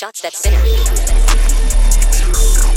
Shots that spinner.